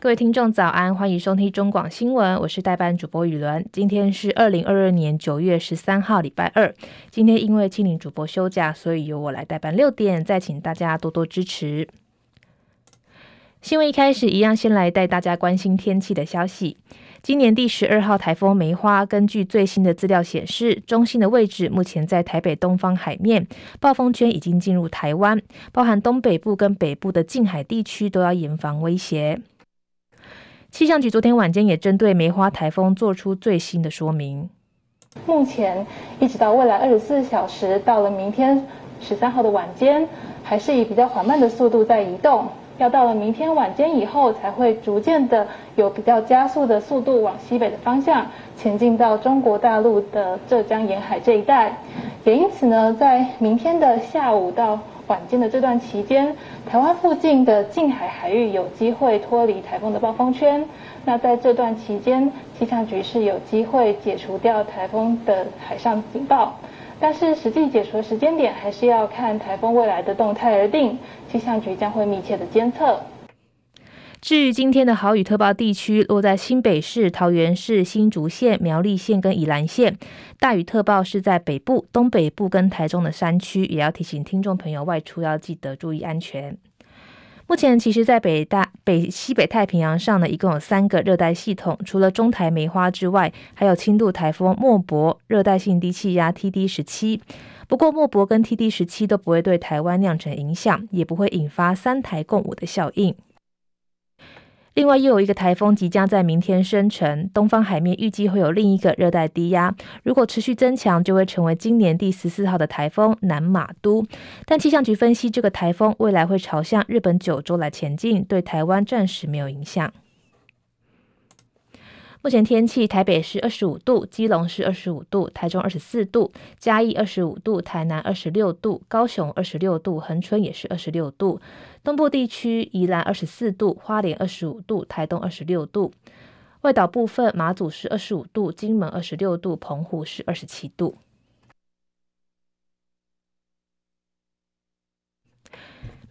各位听众早安，欢迎收听中广新闻，我是代班主播雨伦。今天是二零二二年九月十三号，礼拜二。今天因为庆龄主播休假，所以由我来代班六点，再请大家多多支持。新闻一开始一样，先来带大家关心天气的消息。今年第十二号台风梅花，根据最新的资料显示，中心的位置目前在台北东方海面，暴风圈已经进入台湾，包含东北部跟北部的近海地区都要严防威胁。气象局昨天晚间也针对梅花台风做出最新的说明。目前一直到未来二十四小时，到了明天十三号的晚间，还是以比较缓慢的速度在移动。要到了明天晚间以后，才会逐渐的有比较加速的速度往西北的方向前进到中国大陆的浙江沿海这一带。也因此呢，在明天的下午到缓进的这段期间，台湾附近的近海海域有机会脱离台风的暴风圈。那在这段期间，气象局是有机会解除掉台风的海上警报。但是实际解除的时间点还是要看台风未来的动态而定，气象局将会密切的监测。至于今天的豪雨特报地区，落在新北市、桃园市、新竹县、苗栗县跟宜兰县；大雨特报是在北部、东北部跟台中的山区，也要提醒听众朋友外出要记得注意安全。目前，其实，在北大北西北太平洋上呢，一共有三个热带系统，除了中台梅花之外，还有轻度台风莫伯、热带性低气压 TD 十七。不过，莫伯跟 TD 十七都不会对台湾酿成影响，也不会引发三台共舞的效应。另外，又有一个台风即将在明天生成，东方海面预计会有另一个热带低压，如果持续增强，就会成为今年第十四号的台风南马都。但气象局分析，这个台风未来会朝向日本九州来前进，对台湾暂时没有影响。目前天气：台北是二十五度，基隆是二十五度，台中二十四度，嘉义二十五度，台南二十六度，高雄二十六度，恒春也是二十六度。东部地区宜兰二十四度，花莲二十五度，台东二十六度。外岛部分马祖是二十五度，金门二十六度，澎湖是二十七度。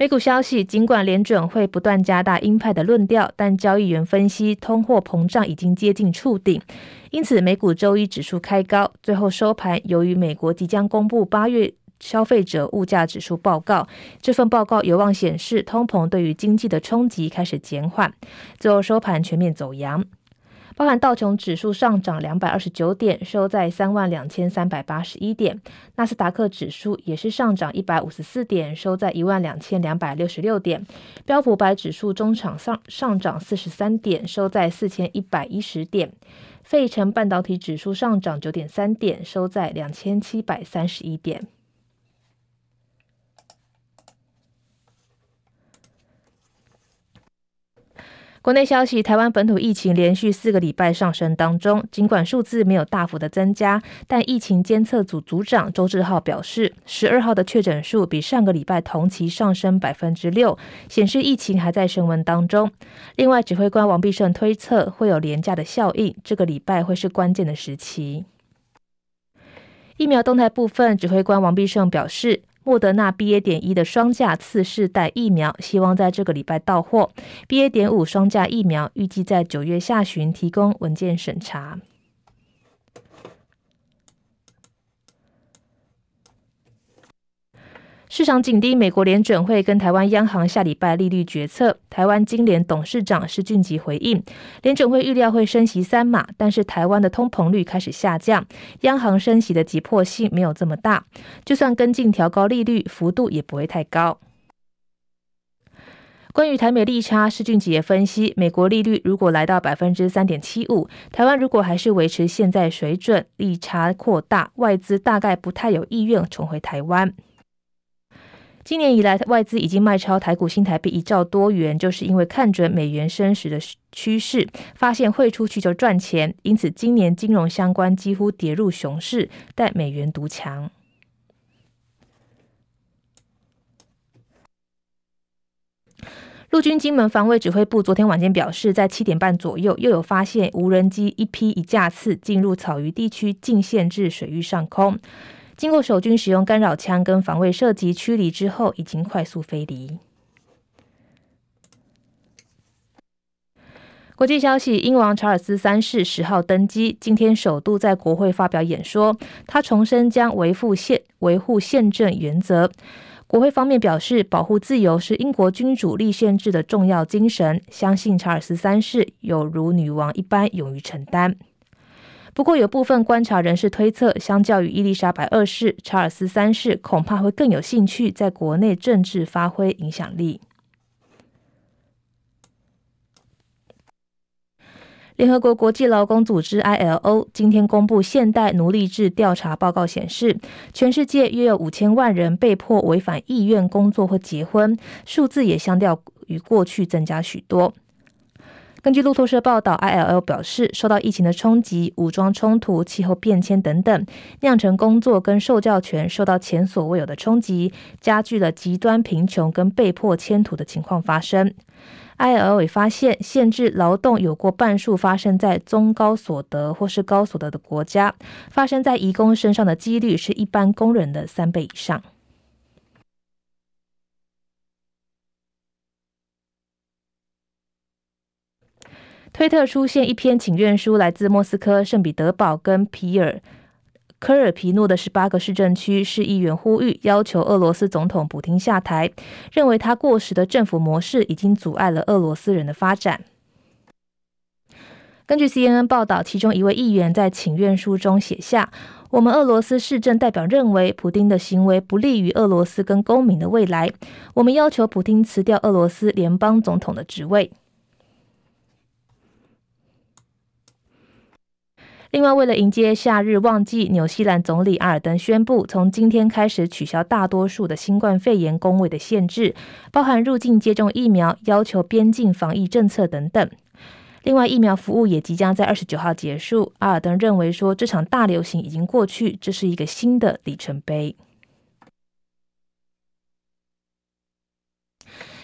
美股消息，尽管联准会不断加大鹰派的论调，但交易员分析通货膨胀已经接近触顶，因此美股周一指数开高，最后收盘。由于美国即将公布八月消费者物价指数报告，这份报告有望显示通膨对于经济的冲击开始减缓，最后收盘全面走扬。包含道琼指数上涨两百二十九点，收在三万两千三百八十一点；纳斯达克指数也是上涨一百五十四点，收在一万两千两百六十六点；标普百指数中场上上涨四十三点，收在四千一百一十点；费城半导体指数上涨九点三点，收在两千七百三十一点。国内消息：台湾本土疫情连续四个礼拜上升当中，尽管数字没有大幅的增加，但疫情监测组组长周志浩表示，十二号的确诊数比上个礼拜同期上升百分之六，显示疫情还在升温当中。另外，指挥官王必胜推测会有廉价的效应，这个礼拜会是关键的时期。疫苗动态部分，指挥官王必胜表示。莫德纳 BA. 点一的双价次世代疫苗，希望在这个礼拜到货。BA. 点五双价疫苗预计在九月下旬提供文件审查。市场紧盯美国联准会跟台湾央行下礼拜利率决策。台湾金联董事长施俊吉回应，联准会预料会升息三码，但是台湾的通膨率开始下降，央行升息的急迫性没有这么大，就算跟进调高利率，幅度也不会太高。关于台美利差，施俊吉也分析，美国利率如果来到百分之三点七五，台湾如果还是维持现在水准，利差扩大，外资大概不太有意愿重回台湾。今年以来，外资已经卖超台股新台币一兆多元，就是因为看准美元升值的趋势，发现汇出去就赚钱，因此今年金融相关几乎跌入熊市，但美元独强。陆军金门防卫指挥部昨天晚间表示，在七点半左右，又有发现无人机一批一架次进入草鱼地区，进线至水域上空。经过守军使用干扰枪跟防卫射击驱离之后，已经快速飞离。国际消息：英王查尔斯三世十号登基，今天首度在国会发表演说，他重申将维护宪维护宪政原则。国会方面表示，保护自由是英国君主立宪制的重要精神，相信查尔斯三世有如女王一般勇于承担。不过，有部分观察人士推测，相较于伊丽莎白二世，查尔斯三世恐怕会更有兴趣在国内政治发挥影响力。联合国国际劳工组织 （ILO） 今天公布现代奴隶制调查报告，显示全世界约有五千万人被迫违反意愿工作或结婚，数字也相较于过去增加许多。根据路透社报道，I L L 表示，受到疫情的冲击、武装冲突、气候变迁等等，酿成工作跟受教权受到前所未有的冲击，加剧了极端贫穷跟被迫迁徙的情况发生。ILO 也发现，限制劳动有过半数发生在中高所得或是高所得的国家，发生在移工身上的几率是一般工人的三倍以上。推特出现一篇请愿书，来自莫斯科、圣彼得堡跟皮尔。科尔皮诺的十八个市政区市议员呼吁要求俄罗斯总统普丁下台，认为他过时的政府模式已经阻碍了俄罗斯人的发展。根据 CNN 报道，其中一位议员在请愿书中写下：“我们俄罗斯市政代表认为，普丁的行为不利于俄罗斯跟公民的未来。我们要求普丁辞掉俄罗斯联邦总统的职位。”另外，为了迎接夏日旺季，纽西兰总理阿尔登宣布，从今天开始取消大多数的新冠肺炎公卫的限制，包含入境接种疫苗、要求边境防疫政策等等。另外，疫苗服务也即将在二十九号结束。阿尔登认为说，这场大流行已经过去，这是一个新的里程碑。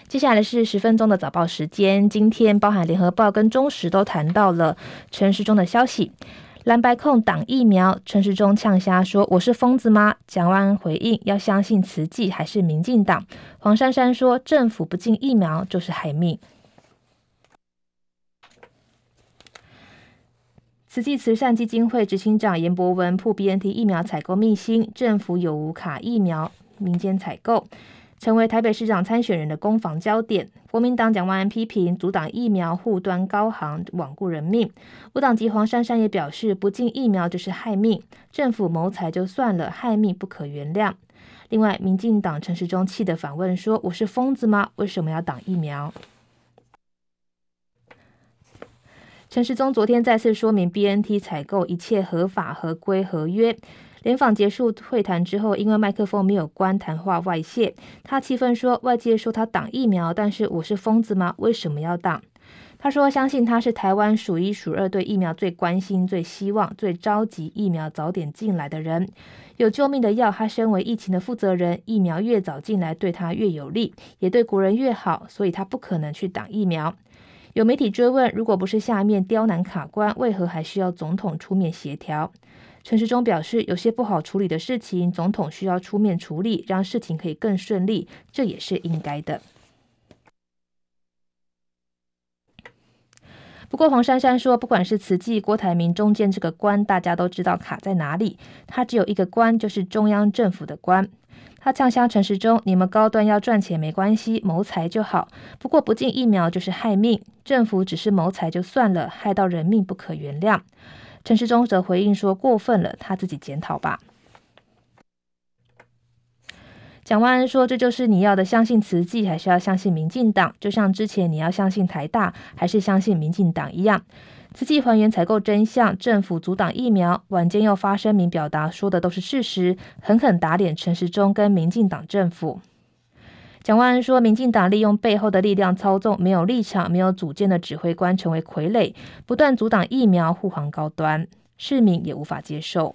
接下来是十分钟的早报时间，今天包含联合报跟中时都谈到了陈时中的消息。蓝白控挡疫苗，陈时中呛瞎说：“我是疯子吗？”蒋万安回应：“要相信慈济还是民进党？”黄珊珊说：“政府不进疫苗就是害命。”慈济慈善基金会执行长严博文曝 BNT 疫苗采购秘辛，政府有无卡疫苗，民间采购。成为台北市长参选人的攻防焦点，国民党蒋万安批评阻挡疫苗护端高行罔顾人命，无党籍黄珊珊也表示不进疫苗就是害命，政府谋财就算了，害命不可原谅。另外，民进党陈时中气得反问说：“我是疯子吗？为什么要挡疫苗？”陈时中昨天再次说明，BNT 采购一切合法合规合约。联访结束会谈之后，因为麦克风没有关，谈话外泄。他气愤说：“外界说他挡疫苗，但是我是疯子吗？为什么要挡？”他说：“相信他是台湾数一数二对疫苗最关心、最希望、最着急疫苗早点进来的人。有救命的药，他身为疫情的负责人，疫苗越早进来对他越有利，也对国人越好，所以他不可能去挡疫苗。”有媒体追问：“如果不是下面刁难卡关，为何还需要总统出面协调？”陈时中表示，有些不好处理的事情，总统需要出面处理，让事情可以更顺利，这也是应该的。不过黄珊珊说，不管是慈济、郭台铭中间这个关，大家都知道卡在哪里，他只有一个关，就是中央政府的关。他呛声陈时中，你们高端要赚钱没关系，谋财就好。不过不进疫苗就是害命，政府只是谋财就算了，害到人命不可原谅。陈时中则回应说：“过分了，他自己检讨吧。”蒋万安说：“这就是你要的，相信慈济还是要相信民进党？就像之前你要相信台大还是相信民进党一样。慈济还原采购真相，政府阻挡疫苗，晚间又发声明表达，说的都是事实，狠狠打脸陈时中跟民进党政府。”蒋万安说：“民进党利用背后的力量操纵，没有立场、没有主见的指挥官成为傀儡，不断阻挡疫苗护航高端，市民也无法接受。”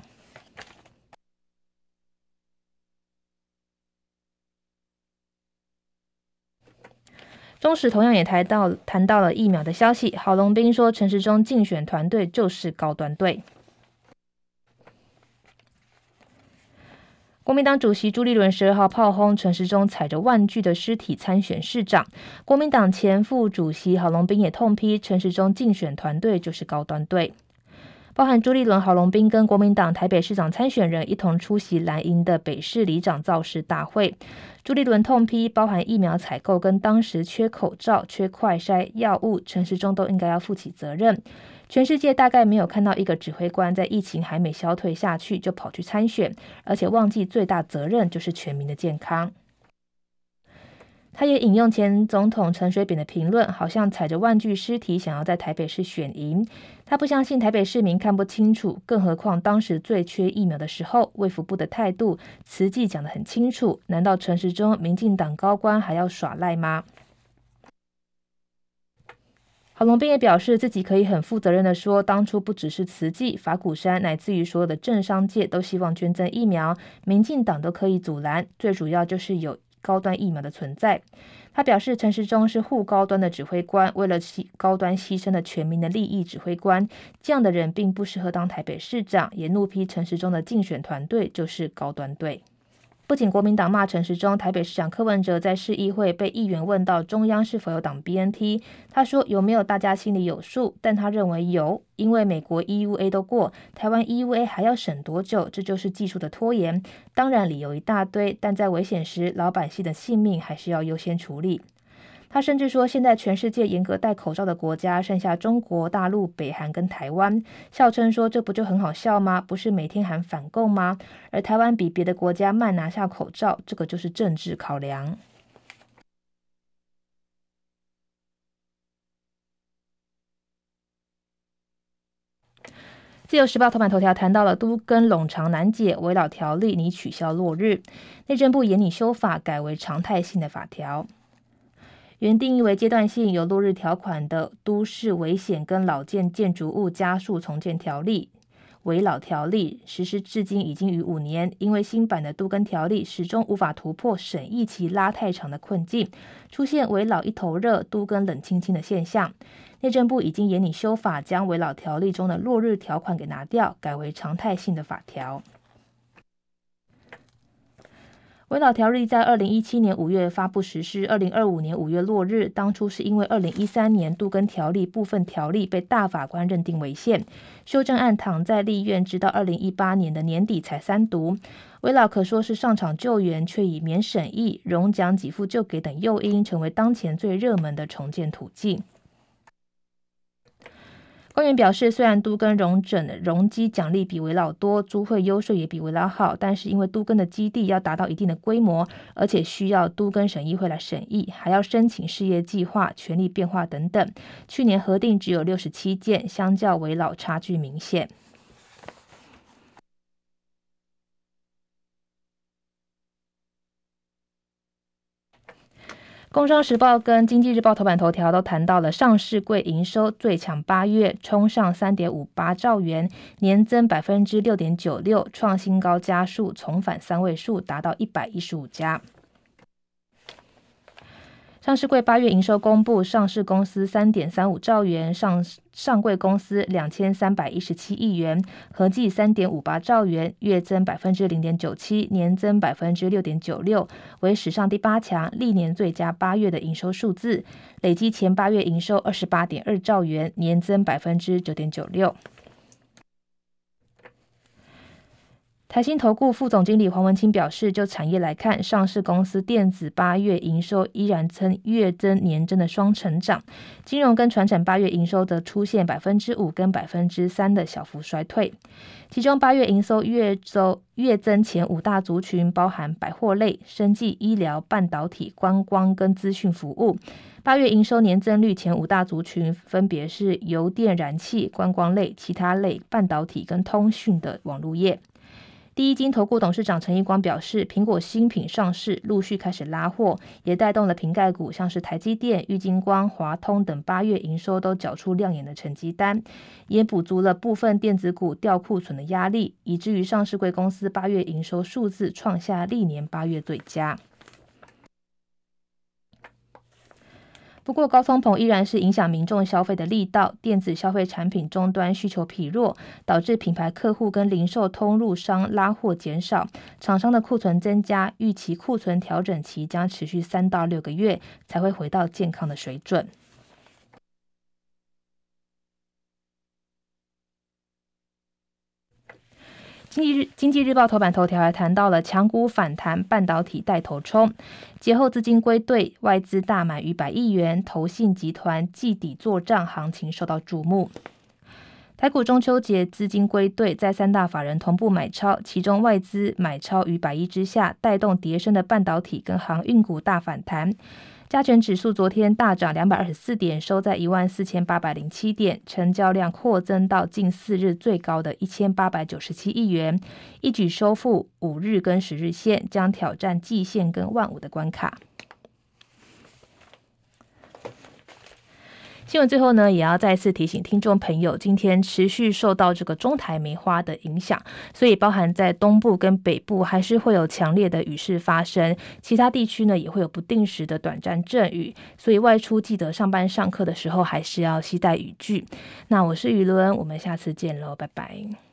中时同样也谈到谈到了疫苗的消息，郝龙斌说：“陈时中竞选团队就是高端队。”国民党主席朱立伦十二号炮轰陈时中踩着万具的尸体参选市长，国民党前副主席郝龙斌也痛批陈时中竞选团队就是高端队。包含朱立伦、郝龙斌跟国民党台北市长参选人一同出席蓝营的北市里长造势大会。朱立伦痛批，包含疫苗采购跟当时缺口罩、缺快筛药物，陈时中都应该要负起责任。全世界大概没有看到一个指挥官在疫情还没消退下去就跑去参选，而且忘记最大责任就是全民的健康。他也引用前总统陈水扁的评论，好像踩着万具尸体想要在台北市选赢。他不相信台北市民看不清楚，更何况当时最缺疫苗的时候，卫福部的态度、词迹讲得很清楚。难道陈时中、民进党高官还要耍赖吗？郝龙斌也表示，自己可以很负责任的说，当初不只是慈济、法鼓山，乃至于所有的政商界都希望捐赠疫苗，民进党都可以阻拦，最主要就是有。高端疫苗的存在，他表示陈时中是护高端的指挥官，为了高端牺牲了全民的利益指挥官，这样的人并不适合当台北市长，也怒批陈时中的竞选团队就是高端队。不仅国民党骂陈时中，台北市长柯文哲在市议会被议员问到中央是否有挡 BNT，他说有没有大家心里有数，但他认为有，因为美国 EUA 都过，台湾 EUA 还要审多久？这就是技术的拖延。当然理由一大堆，但在危险时，老百姓的性命还是要优先处理。他甚至说，现在全世界严格戴口罩的国家剩下中国大陆、北韩跟台湾，笑称说这不就很好笑吗？不是每天喊反共吗？而台湾比别的国家慢拿下口罩，这个就是政治考量。自由时报头版头条谈到了都跟冗长难解，危老条例拟取消落日，内政部严拟修法，改为常态性的法条。原定义为阶段性有落日条款的《都市危险跟老建建筑物加速重建条例》危老条例实施至今已经逾五年，因为新版的都更条例始终无法突破审议期拉太长的困境，出现危老一头热、都更冷清清的现象。内政部已经研拟修法，将危老条例中的落日条款给拿掉，改为常态性的法条。危老条例在二零一七年五月发布实施，二零二五年五月落日。当初是因为二零一三年杜根条例部分条例被大法官认定违宪，修正案躺在立院，直到二零一八年的年底才三读。危老可说是上场救援，却以免审议、容奖给付就给等诱因，成为当前最热门的重建途径。官员表示，虽然都跟容整容积奖励比维老多，租会优税也比维老好，但是因为都跟的基地要达到一定的规模，而且需要都跟审议会来审议，还要申请事业计划、权利变化等等。去年核定只有六十七件，相较维老差距明显。工商时报跟经济日报头版头条都谈到了上市柜营收最强八月冲上三点五八兆元，年增百分之六点九六，创新高加速重返三位数，达到一百一十五家。上市柜八月营收公布，上市公司三点三五兆元，上上柜公司两千三百一十七亿元，合计三点五八兆元，月增百分之零点九七，年增百分之六点九六，为史上第八强，历年最佳八月的营收数字。累计前八月营收二十八点二兆元，年增百分之九点九六。台新投顾副总经理黄文清表示，就产业来看，上市公司电子八月营收依然称月增年增的双成长，金融跟传产八月营收则出现百分之五跟百分之三的小幅衰退。其中八月营收月周月增前五大族群包含百货类、生技、医疗、半导体、观光跟资讯服务。八月营收年增率前五大族群分别是油电、燃气、观光类、其他类、半导体跟通讯的网络业。第一金投顾董事长陈义光表示，苹果新品上市陆续开始拉货，也带动了瓶盖股，像是台积电、玉金光、华通等八月营收都缴出亮眼的成绩单，也补足了部分电子股掉库存的压力，以至于上市贵公司八月营收数字创下历年八月最佳。不过，高通膨依然是影响民众消费的力道，电子消费产品终端需求疲弱，导致品牌客户跟零售通路商拉货减少，厂商的库存增加，预期库存调整期将持续三到六个月，才会回到健康的水准。经济日经济日报头版头条还谈到了强股反弹，半导体带头冲，节后资金归队，外资大买逾百亿元，投信集团季底作帐，行情受到瞩目。台股中秋节资金归队，在三大法人同步买超，其中外资买超逾百亿之下，带动叠升的半导体跟航运股大反弹。加权指数昨天大涨两百二十四点，收在一万四千八百零七点，成交量扩增到近四日最高的一千八百九十七亿元，一举收复五日跟十日线，将挑战季线跟万五的关卡。新闻最后呢，也要再次提醒听众朋友，今天持续受到这个中台梅花的影响，所以包含在东部跟北部还是会有强烈的雨势发生，其他地区呢也会有不定时的短暂阵雨，所以外出记得上班上课的时候还是要携带雨具。那我是雨伦，我们下次见喽，拜拜。